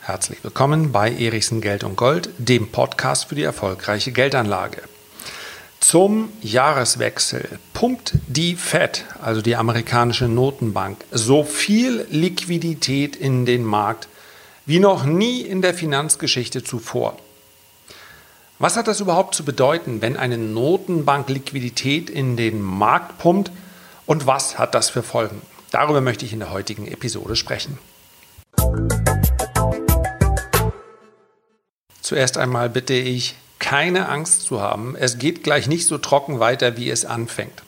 Herzlich willkommen bei Erichsen Geld und Gold, dem Podcast für die erfolgreiche Geldanlage. Zum Jahreswechsel pumpt die Fed, also die amerikanische Notenbank, so viel Liquidität in den Markt wie noch nie in der Finanzgeschichte zuvor. Was hat das überhaupt zu bedeuten, wenn eine Notenbank Liquidität in den Markt pumpt und was hat das für Folgen? Darüber möchte ich in der heutigen Episode sprechen. Zuerst einmal bitte ich, keine Angst zu haben. Es geht gleich nicht so trocken weiter, wie es anfängt.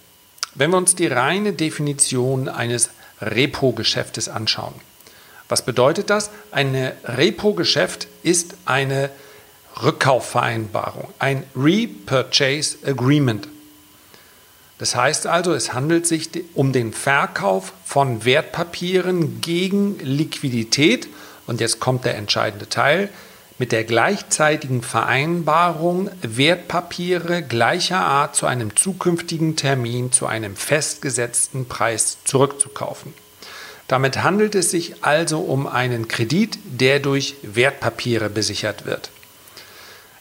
Wenn wir uns die reine Definition eines Repo-Geschäftes anschauen, was bedeutet das? Ein Repo-Geschäft ist eine Rückkaufvereinbarung, ein Repurchase Agreement. Das heißt also, es handelt sich um den Verkauf von Wertpapieren gegen Liquidität. Und jetzt kommt der entscheidende Teil mit der gleichzeitigen Vereinbarung, Wertpapiere gleicher Art zu einem zukünftigen Termin zu einem festgesetzten Preis zurückzukaufen. Damit handelt es sich also um einen Kredit, der durch Wertpapiere besichert wird.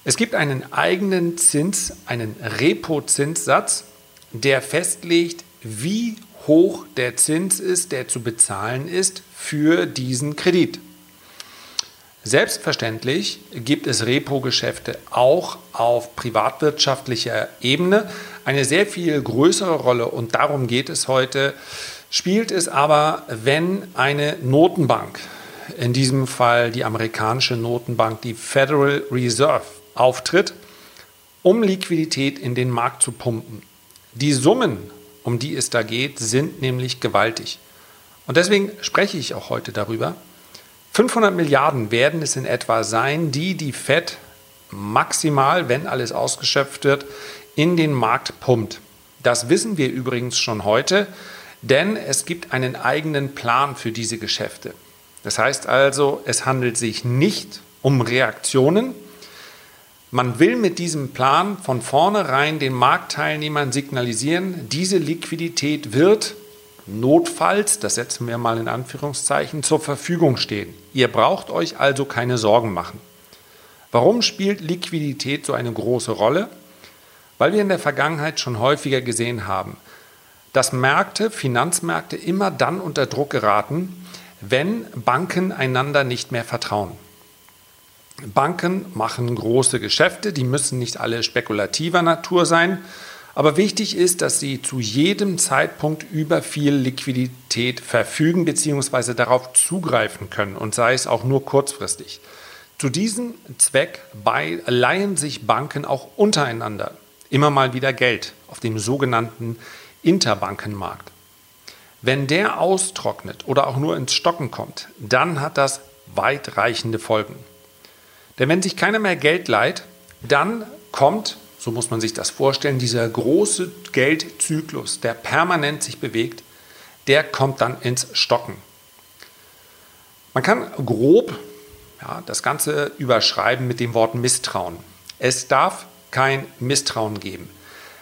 Es gibt einen eigenen Zins, einen Repo-Zinssatz, der festlegt, wie hoch der Zins ist, der zu bezahlen ist für diesen Kredit. Selbstverständlich gibt es Repo-Geschäfte auch auf privatwirtschaftlicher Ebene. Eine sehr viel größere Rolle, und darum geht es heute, spielt es aber, wenn eine Notenbank, in diesem Fall die amerikanische Notenbank, die Federal Reserve, auftritt, um Liquidität in den Markt zu pumpen. Die Summen, um die es da geht, sind nämlich gewaltig. Und deswegen spreche ich auch heute darüber, 500 Milliarden werden es in etwa sein, die die Fed maximal, wenn alles ausgeschöpft wird, in den Markt pumpt. Das wissen wir übrigens schon heute, denn es gibt einen eigenen Plan für diese Geschäfte. Das heißt also, es handelt sich nicht um Reaktionen. Man will mit diesem Plan von vornherein den Marktteilnehmern signalisieren, diese Liquidität wird notfalls, das setzen wir mal in Anführungszeichen, zur Verfügung stehen. Ihr braucht euch also keine Sorgen machen. Warum spielt Liquidität so eine große Rolle? Weil wir in der Vergangenheit schon häufiger gesehen haben, dass Märkte, Finanzmärkte immer dann unter Druck geraten, wenn Banken einander nicht mehr vertrauen. Banken machen große Geschäfte, die müssen nicht alle spekulativer Natur sein, aber wichtig ist, dass sie zu jedem Zeitpunkt über viel Liquidität verfügen bzw. darauf zugreifen können und sei es auch nur kurzfristig. Zu diesem Zweck leihen sich Banken auch untereinander immer mal wieder Geld auf dem sogenannten Interbankenmarkt. Wenn der austrocknet oder auch nur ins Stocken kommt, dann hat das weitreichende Folgen. Denn wenn sich keiner mehr Geld leiht, dann kommt so muss man sich das vorstellen, dieser große Geldzyklus, der permanent sich bewegt, der kommt dann ins Stocken. Man kann grob ja, das Ganze überschreiben mit dem Wort Misstrauen. Es darf kein Misstrauen geben.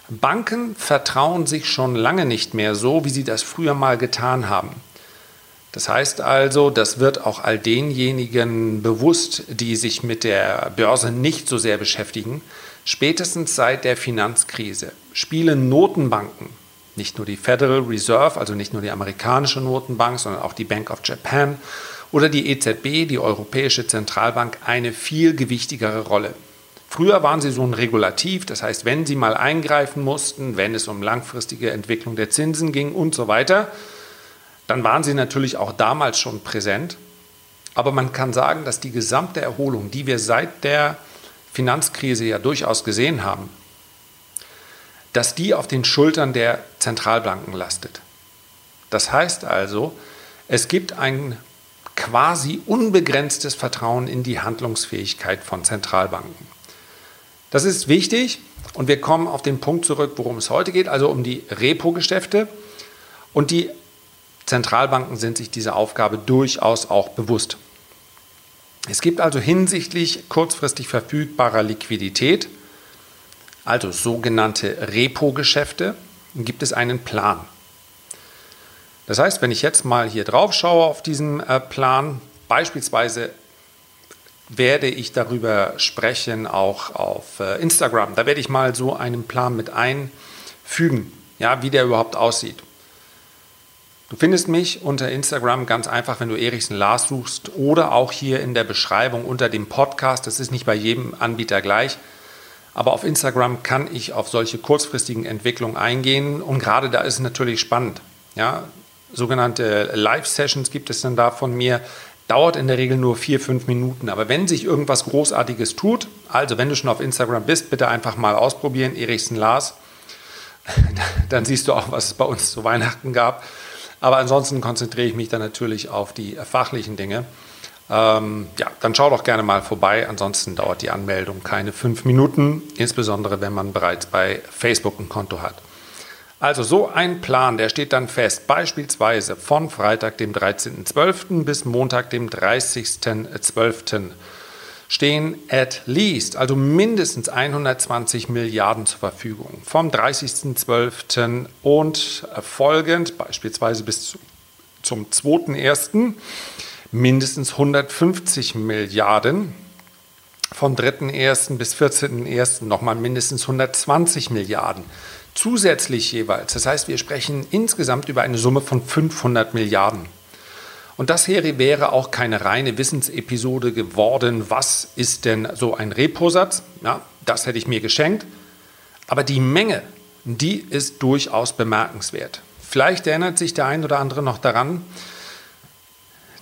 Banken vertrauen sich schon lange nicht mehr so, wie sie das früher mal getan haben. Das heißt also, das wird auch all denjenigen bewusst, die sich mit der Börse nicht so sehr beschäftigen. Spätestens seit der Finanzkrise spielen Notenbanken, nicht nur die Federal Reserve, also nicht nur die amerikanische Notenbank, sondern auch die Bank of Japan oder die EZB, die Europäische Zentralbank, eine viel gewichtigere Rolle. Früher waren sie so ein Regulativ, das heißt, wenn sie mal eingreifen mussten, wenn es um langfristige Entwicklung der Zinsen ging und so weiter, dann waren sie natürlich auch damals schon präsent. Aber man kann sagen, dass die gesamte Erholung, die wir seit der Finanzkrise ja durchaus gesehen haben, dass die auf den Schultern der Zentralbanken lastet. Das heißt also, es gibt ein quasi unbegrenztes Vertrauen in die Handlungsfähigkeit von Zentralbanken. Das ist wichtig und wir kommen auf den Punkt zurück, worum es heute geht, also um die Repo-Geschäfte. Und die Zentralbanken sind sich dieser Aufgabe durchaus auch bewusst. Es gibt also hinsichtlich kurzfristig verfügbarer Liquidität, also sogenannte Repo-Geschäfte, gibt es einen Plan. Das heißt, wenn ich jetzt mal hier drauf schaue auf diesen äh, Plan, beispielsweise werde ich darüber sprechen, auch auf äh, Instagram. Da werde ich mal so einen Plan mit einfügen, ja, wie der überhaupt aussieht. Du findest mich unter Instagram ganz einfach, wenn du Erichsen Lars suchst oder auch hier in der Beschreibung unter dem Podcast. Das ist nicht bei jedem Anbieter gleich. Aber auf Instagram kann ich auf solche kurzfristigen Entwicklungen eingehen und gerade da ist es natürlich spannend. Ja, sogenannte Live-Sessions gibt es dann da von mir. Dauert in der Regel nur vier, fünf Minuten. Aber wenn sich irgendwas Großartiges tut, also wenn du schon auf Instagram bist, bitte einfach mal ausprobieren, Erichsen Lars. Dann siehst du auch, was es bei uns zu Weihnachten gab. Aber ansonsten konzentriere ich mich dann natürlich auf die fachlichen Dinge. Ähm, ja, dann schau doch gerne mal vorbei. Ansonsten dauert die Anmeldung keine fünf Minuten, insbesondere wenn man bereits bei Facebook ein Konto hat. Also so ein Plan, der steht dann fest, beispielsweise von Freitag, dem 13.12. bis Montag, dem 30.12 stehen at least, also mindestens 120 Milliarden zur Verfügung. Vom 30.12. und folgend, beispielsweise bis zum 2.1. mindestens 150 Milliarden. Vom 3.1. bis 14.1. nochmal mindestens 120 Milliarden. Zusätzlich jeweils. Das heißt, wir sprechen insgesamt über eine Summe von 500 Milliarden. Und das hier wäre auch keine reine Wissensepisode geworden. Was ist denn so ein Reposatz? Ja, das hätte ich mir geschenkt. Aber die Menge, die ist durchaus bemerkenswert. Vielleicht erinnert sich der ein oder andere noch daran,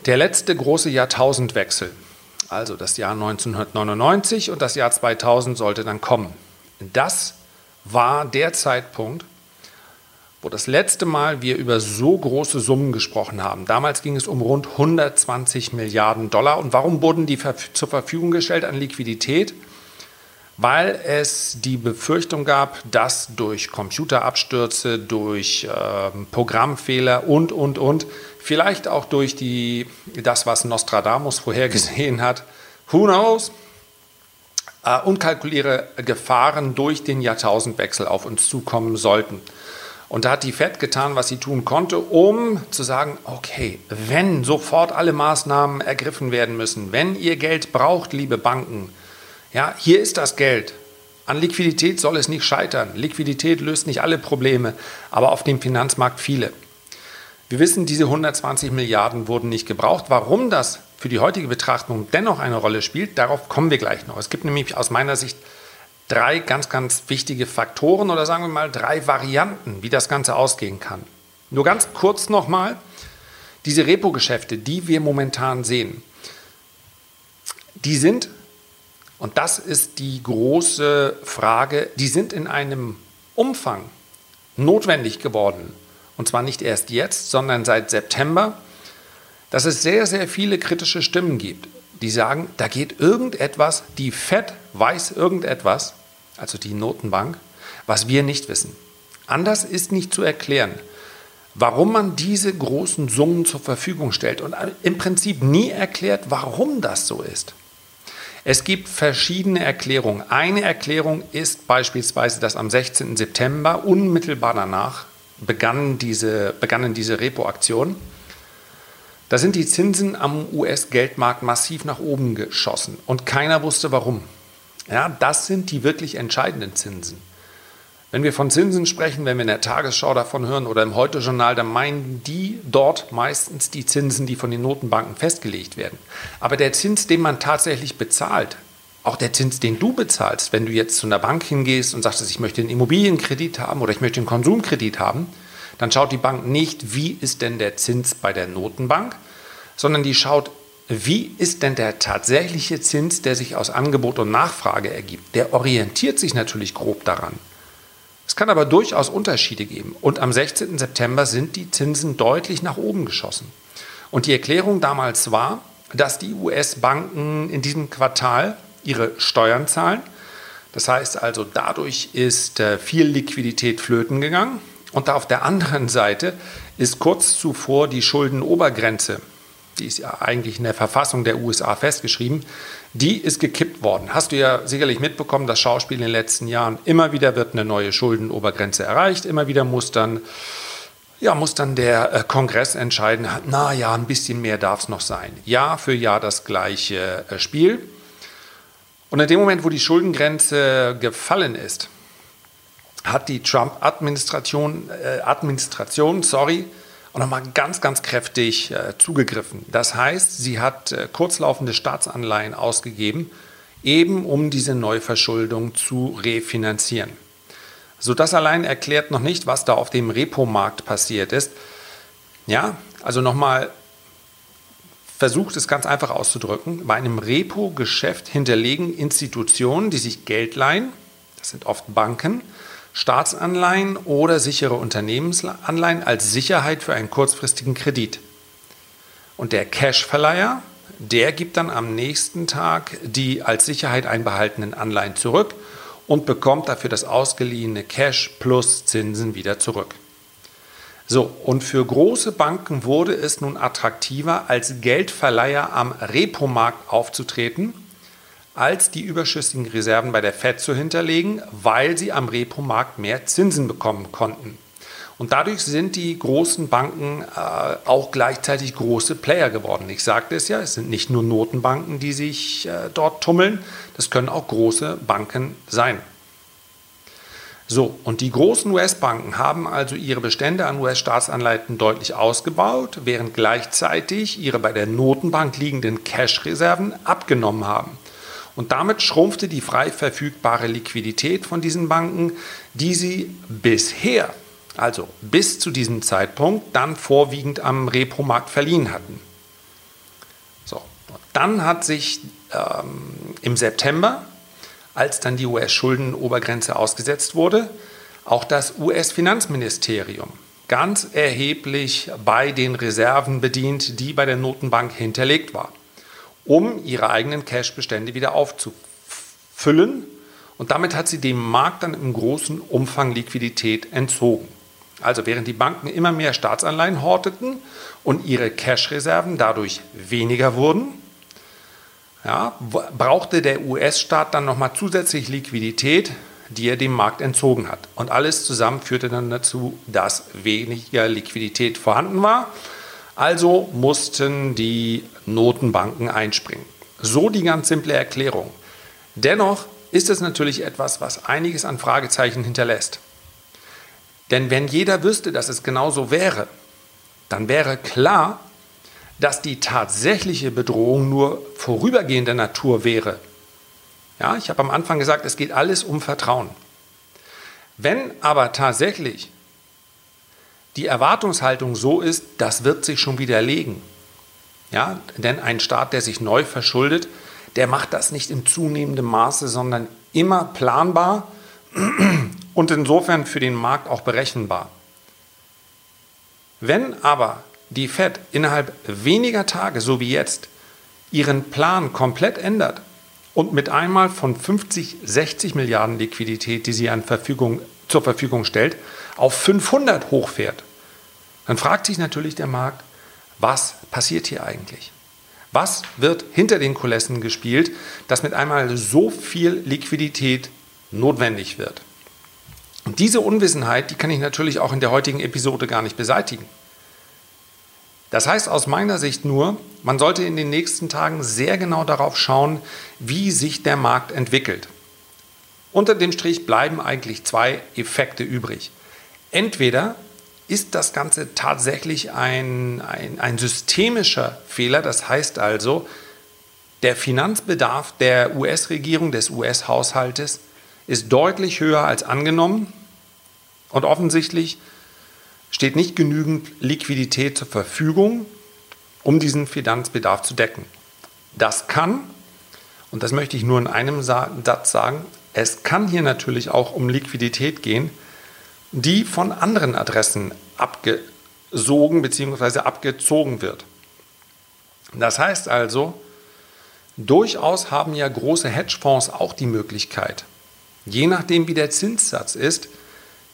der letzte große Jahrtausendwechsel, also das Jahr 1999 und das Jahr 2000 sollte dann kommen. Das war der Zeitpunkt, wo das letzte Mal wir über so große Summen gesprochen haben. Damals ging es um rund 120 Milliarden Dollar. Und warum wurden die zur Verfügung gestellt an Liquidität? Weil es die Befürchtung gab, dass durch Computerabstürze, durch äh, Programmfehler und, und, und, vielleicht auch durch die, das, was Nostradamus vorhergesehen hat, who knows, äh, unkalkuliere Gefahren durch den Jahrtausendwechsel auf uns zukommen sollten. Und da hat die Fed getan, was sie tun konnte, um zu sagen, okay, wenn sofort alle Maßnahmen ergriffen werden müssen, wenn ihr Geld braucht, liebe Banken, ja, hier ist das Geld. An Liquidität soll es nicht scheitern. Liquidität löst nicht alle Probleme, aber auf dem Finanzmarkt viele. Wir wissen, diese 120 Milliarden wurden nicht gebraucht. Warum das für die heutige Betrachtung dennoch eine Rolle spielt, darauf kommen wir gleich noch. Es gibt nämlich aus meiner Sicht drei ganz, ganz wichtige Faktoren oder sagen wir mal drei Varianten, wie das Ganze ausgehen kann. Nur ganz kurz nochmal, diese Repo-Geschäfte, die wir momentan sehen, die sind, und das ist die große Frage, die sind in einem Umfang notwendig geworden. Und zwar nicht erst jetzt, sondern seit September, dass es sehr, sehr viele kritische Stimmen gibt die sagen, da geht irgendetwas, die Fed weiß irgendetwas, also die Notenbank, was wir nicht wissen. Anders ist nicht zu erklären, warum man diese großen Summen zur Verfügung stellt und im Prinzip nie erklärt, warum das so ist. Es gibt verschiedene Erklärungen. Eine Erklärung ist beispielsweise, dass am 16. September unmittelbar danach begannen diese, begannen diese Repo-Aktionen. Da sind die Zinsen am US-Geldmarkt massiv nach oben geschossen und keiner wusste warum. Ja, das sind die wirklich entscheidenden Zinsen. Wenn wir von Zinsen sprechen, wenn wir in der Tagesschau davon hören oder im Heute-Journal, dann meinen die dort meistens die Zinsen, die von den Notenbanken festgelegt werden. Aber der Zins, den man tatsächlich bezahlt, auch der Zins, den du bezahlst, wenn du jetzt zu einer Bank hingehst und sagst, ich möchte einen Immobilienkredit haben oder ich möchte einen Konsumkredit haben, dann schaut die Bank nicht, wie ist denn der Zins bei der Notenbank, sondern die schaut, wie ist denn der tatsächliche Zins, der sich aus Angebot und Nachfrage ergibt. Der orientiert sich natürlich grob daran. Es kann aber durchaus Unterschiede geben. Und am 16. September sind die Zinsen deutlich nach oben geschossen. Und die Erklärung damals war, dass die US-Banken in diesem Quartal ihre Steuern zahlen. Das heißt also, dadurch ist äh, viel Liquidität flöten gegangen. Und auf der anderen Seite ist kurz zuvor die Schuldenobergrenze, die ist ja eigentlich in der Verfassung der USA festgeschrieben, die ist gekippt worden. Hast du ja sicherlich mitbekommen, das Schauspiel in den letzten Jahren. Immer wieder wird eine neue Schuldenobergrenze erreicht, immer wieder muss dann ja, muss dann der äh, Kongress entscheiden, na ja, ein bisschen mehr darf es noch sein. Jahr für Jahr das gleiche äh, Spiel. Und in dem Moment, wo die Schuldengrenze gefallen ist, hat die Trump-Administration, äh, Administration, sorry, auch nochmal ganz, ganz kräftig äh, zugegriffen. Das heißt, sie hat äh, kurzlaufende Staatsanleihen ausgegeben, eben um diese Neuverschuldung zu refinanzieren. So das allein erklärt noch nicht, was da auf dem Repo-Markt passiert ist. Ja, also nochmal versucht es ganz einfach auszudrücken. Bei einem Repo-Geschäft hinterlegen Institutionen, die sich Geld leihen, das sind oft Banken, Staatsanleihen oder sichere Unternehmensanleihen als Sicherheit für einen kurzfristigen Kredit. Und der Cash-Verleiher, der gibt dann am nächsten Tag die als Sicherheit einbehaltenen Anleihen zurück und bekommt dafür das ausgeliehene Cash plus Zinsen wieder zurück. So, und für große Banken wurde es nun attraktiver, als Geldverleiher am Repomarkt aufzutreten als die überschüssigen Reserven bei der Fed zu hinterlegen, weil sie am Repo-Markt mehr Zinsen bekommen konnten. Und dadurch sind die großen Banken äh, auch gleichzeitig große Player geworden. Ich sagte es ja, es sind nicht nur Notenbanken, die sich äh, dort tummeln, das können auch große Banken sein. So, und die großen US-Banken haben also ihre Bestände an US-Staatsanleihen deutlich ausgebaut, während gleichzeitig ihre bei der Notenbank liegenden Cash-Reserven abgenommen haben. Und damit schrumpfte die frei verfügbare Liquidität von diesen Banken, die sie bisher, also bis zu diesem Zeitpunkt, dann vorwiegend am Repo-Markt verliehen hatten. So, dann hat sich ähm, im September, als dann die US-Schuldenobergrenze ausgesetzt wurde, auch das US-Finanzministerium ganz erheblich bei den Reserven bedient, die bei der Notenbank hinterlegt waren um ihre eigenen Cash-Bestände wieder aufzufüllen. Und damit hat sie dem Markt dann im großen Umfang Liquidität entzogen. Also während die Banken immer mehr Staatsanleihen horteten und ihre Cash-Reserven dadurch weniger wurden, ja, brauchte der US-Staat dann nochmal zusätzlich Liquidität, die er dem Markt entzogen hat. Und alles zusammen führte dann dazu, dass weniger Liquidität vorhanden war also mussten die Notenbanken einspringen. So die ganz simple Erklärung. Dennoch ist es natürlich etwas, was einiges an Fragezeichen hinterlässt. Denn wenn jeder wüsste, dass es genau so wäre, dann wäre klar, dass die tatsächliche Bedrohung nur vorübergehender Natur wäre. Ja, ich habe am Anfang gesagt, es geht alles um Vertrauen. Wenn aber tatsächlich die Erwartungshaltung so ist, das wird sich schon widerlegen. Ja, denn ein Staat, der sich neu verschuldet, der macht das nicht in zunehmendem Maße, sondern immer planbar und insofern für den Markt auch berechenbar. Wenn aber die Fed innerhalb weniger Tage, so wie jetzt, ihren Plan komplett ändert und mit einmal von 50, 60 Milliarden Liquidität, die sie an Verfügung, zur Verfügung stellt, auf 500 hochfährt, dann fragt sich natürlich der Markt, was passiert hier eigentlich? Was wird hinter den Kulissen gespielt, dass mit einmal so viel Liquidität notwendig wird? Und diese Unwissenheit, die kann ich natürlich auch in der heutigen Episode gar nicht beseitigen. Das heißt aus meiner Sicht nur, man sollte in den nächsten Tagen sehr genau darauf schauen, wie sich der Markt entwickelt. Unter dem Strich bleiben eigentlich zwei Effekte übrig. Entweder ist das Ganze tatsächlich ein, ein, ein systemischer Fehler. Das heißt also, der Finanzbedarf der US-Regierung, des US-Haushaltes ist deutlich höher als angenommen und offensichtlich steht nicht genügend Liquidität zur Verfügung, um diesen Finanzbedarf zu decken. Das kann, und das möchte ich nur in einem Satz sagen, es kann hier natürlich auch um Liquidität gehen, die von anderen Adressen abgesogen bzw. abgezogen wird. Das heißt also, durchaus haben ja große Hedgefonds auch die Möglichkeit, je nachdem wie der Zinssatz ist,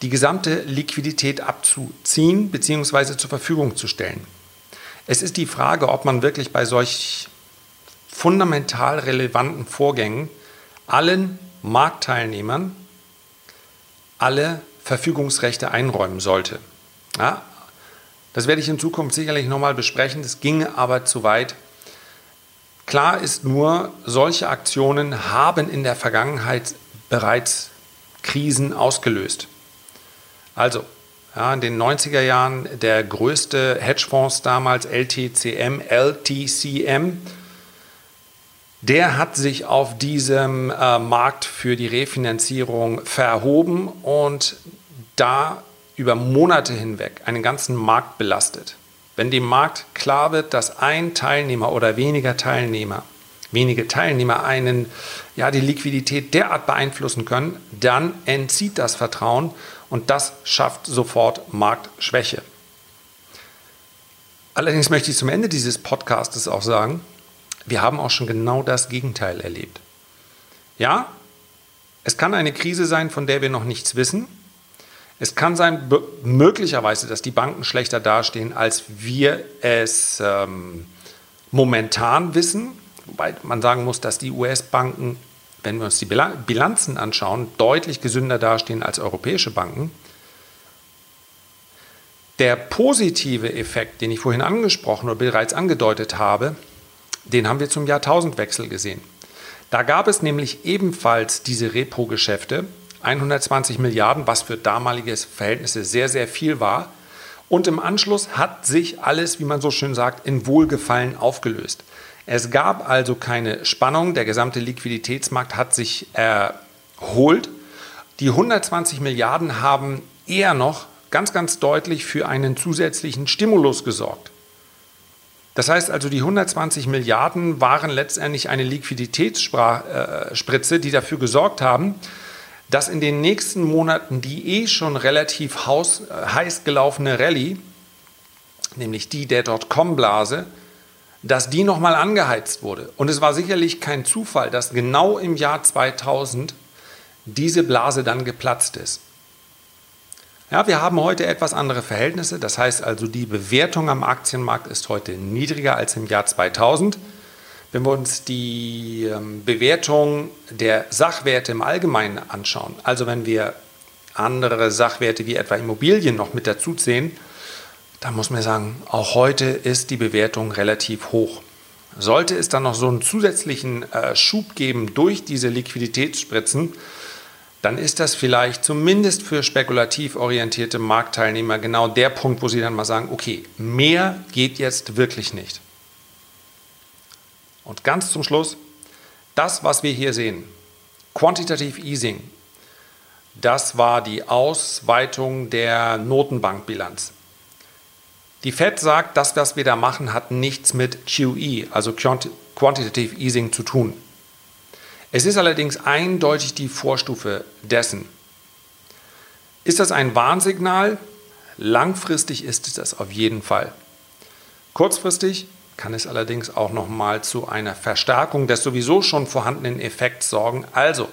die gesamte Liquidität abzuziehen bzw. zur Verfügung zu stellen. Es ist die Frage, ob man wirklich bei solch fundamental relevanten Vorgängen allen Marktteilnehmern alle Verfügungsrechte einräumen sollte. Ja? Das werde ich in Zukunft sicherlich nochmal besprechen. Das ginge aber zu weit. Klar ist nur, solche Aktionen haben in der Vergangenheit bereits Krisen ausgelöst. Also, ja, in den 90er Jahren der größte Hedgefonds damals, LTCM, LTCM, der hat sich auf diesem äh, Markt für die Refinanzierung verhoben und da über Monate hinweg einen ganzen Markt belastet. Wenn dem Markt klar wird, dass ein Teilnehmer oder weniger Teilnehmer, wenige Teilnehmer einen, ja, die Liquidität derart beeinflussen können, dann entzieht das Vertrauen und das schafft sofort Marktschwäche. Allerdings möchte ich zum Ende dieses Podcasts auch sagen, wir haben auch schon genau das Gegenteil erlebt. Ja, es kann eine Krise sein, von der wir noch nichts wissen. Es kann sein, möglicherweise, dass die Banken schlechter dastehen, als wir es ähm, momentan wissen. Wobei man sagen muss, dass die US-Banken, wenn wir uns die Bilanzen anschauen, deutlich gesünder dastehen als europäische Banken. Der positive Effekt, den ich vorhin angesprochen oder bereits angedeutet habe, den haben wir zum Jahrtausendwechsel gesehen. Da gab es nämlich ebenfalls diese Repo-Geschäfte, 120 Milliarden, was für damalige Verhältnisse sehr, sehr viel war. Und im Anschluss hat sich alles, wie man so schön sagt, in Wohlgefallen aufgelöst. Es gab also keine Spannung, der gesamte Liquiditätsmarkt hat sich erholt. Die 120 Milliarden haben eher noch ganz, ganz deutlich für einen zusätzlichen Stimulus gesorgt. Das heißt also, die 120 Milliarden waren letztendlich eine Liquiditätsspritze, die dafür gesorgt haben, dass in den nächsten Monaten die eh schon relativ heiß gelaufene Rallye, nämlich die der Dotcom-Blase, dass die nochmal angeheizt wurde. Und es war sicherlich kein Zufall, dass genau im Jahr 2000 diese Blase dann geplatzt ist. Ja, wir haben heute etwas andere Verhältnisse. Das heißt also, die Bewertung am Aktienmarkt ist heute niedriger als im Jahr 2000. Wenn wir uns die ähm, Bewertung der Sachwerte im Allgemeinen anschauen, also wenn wir andere Sachwerte wie etwa Immobilien noch mit dazu zählen, dann muss man sagen, auch heute ist die Bewertung relativ hoch. Sollte es dann noch so einen zusätzlichen äh, Schub geben durch diese Liquiditätsspritzen, dann ist das vielleicht zumindest für spekulativ orientierte Marktteilnehmer genau der Punkt, wo sie dann mal sagen, okay, mehr geht jetzt wirklich nicht. Und ganz zum Schluss, das, was wir hier sehen, Quantitative Easing, das war die Ausweitung der Notenbankbilanz. Die Fed sagt, das, was wir da machen, hat nichts mit QE, also Quantitative Easing, zu tun. Es ist allerdings eindeutig die Vorstufe dessen. Ist das ein Warnsignal? Langfristig ist es das auf jeden Fall. Kurzfristig kann es allerdings auch nochmal zu einer Verstärkung des sowieso schon vorhandenen Effekts sorgen. Also,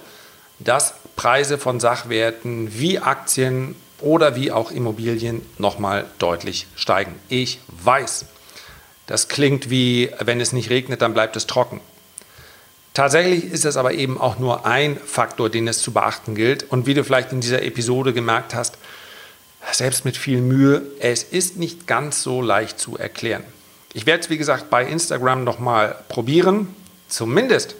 dass Preise von Sachwerten wie Aktien oder wie auch Immobilien nochmal deutlich steigen. Ich weiß, das klingt wie, wenn es nicht regnet, dann bleibt es trocken. Tatsächlich ist es aber eben auch nur ein Faktor, den es zu beachten gilt. Und wie du vielleicht in dieser Episode gemerkt hast, selbst mit viel Mühe, es ist nicht ganz so leicht zu erklären. Ich werde es, wie gesagt, bei Instagram nochmal probieren. Zumindest,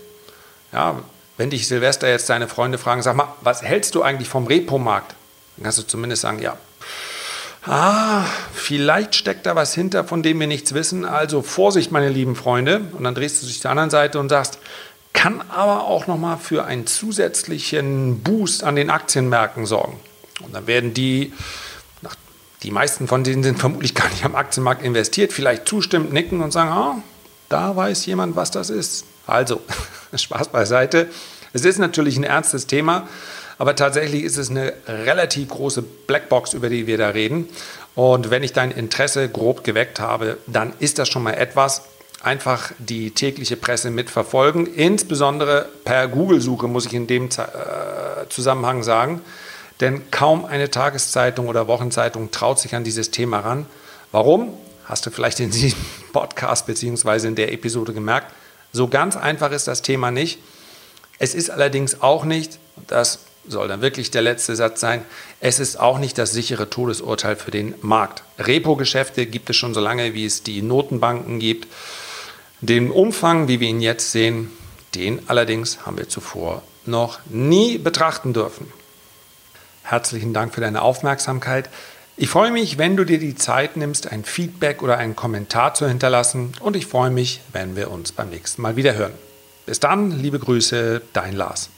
ja, wenn dich Silvester jetzt deine Freunde fragen, sag mal, was hältst du eigentlich vom Repo-Markt? Dann kannst du zumindest sagen, ja, ah, vielleicht steckt da was hinter, von dem wir nichts wissen. Also Vorsicht, meine lieben Freunde. Und dann drehst du dich zur anderen Seite und sagst, kann aber auch nochmal für einen zusätzlichen Boost an den Aktienmärkten sorgen. Und dann werden die die meisten von denen sind vermutlich gar nicht am Aktienmarkt investiert, vielleicht zustimmend nicken und sagen, ah, da weiß jemand, was das ist. Also, Spaß beiseite. Es ist natürlich ein ernstes Thema, aber tatsächlich ist es eine relativ große Blackbox, über die wir da reden. Und wenn ich dein Interesse grob geweckt habe, dann ist das schon mal etwas. Einfach die tägliche Presse mitverfolgen, insbesondere per Google-Suche, muss ich in dem äh, Zusammenhang sagen. Denn kaum eine Tageszeitung oder Wochenzeitung traut sich an dieses Thema ran. Warum? Hast du vielleicht in diesem Podcast bzw. in der Episode gemerkt. So ganz einfach ist das Thema nicht. Es ist allerdings auch nicht, das soll dann wirklich der letzte Satz sein. Es ist auch nicht das sichere Todesurteil für den Markt. Repo-Geschäfte gibt es schon so lange, wie es die Notenbanken gibt. Den Umfang, wie wir ihn jetzt sehen, den allerdings haben wir zuvor noch nie betrachten dürfen. Herzlichen Dank für deine Aufmerksamkeit. Ich freue mich, wenn du dir die Zeit nimmst, ein Feedback oder einen Kommentar zu hinterlassen und ich freue mich, wenn wir uns beim nächsten Mal wieder hören. Bis dann, liebe Grüße, dein Lars.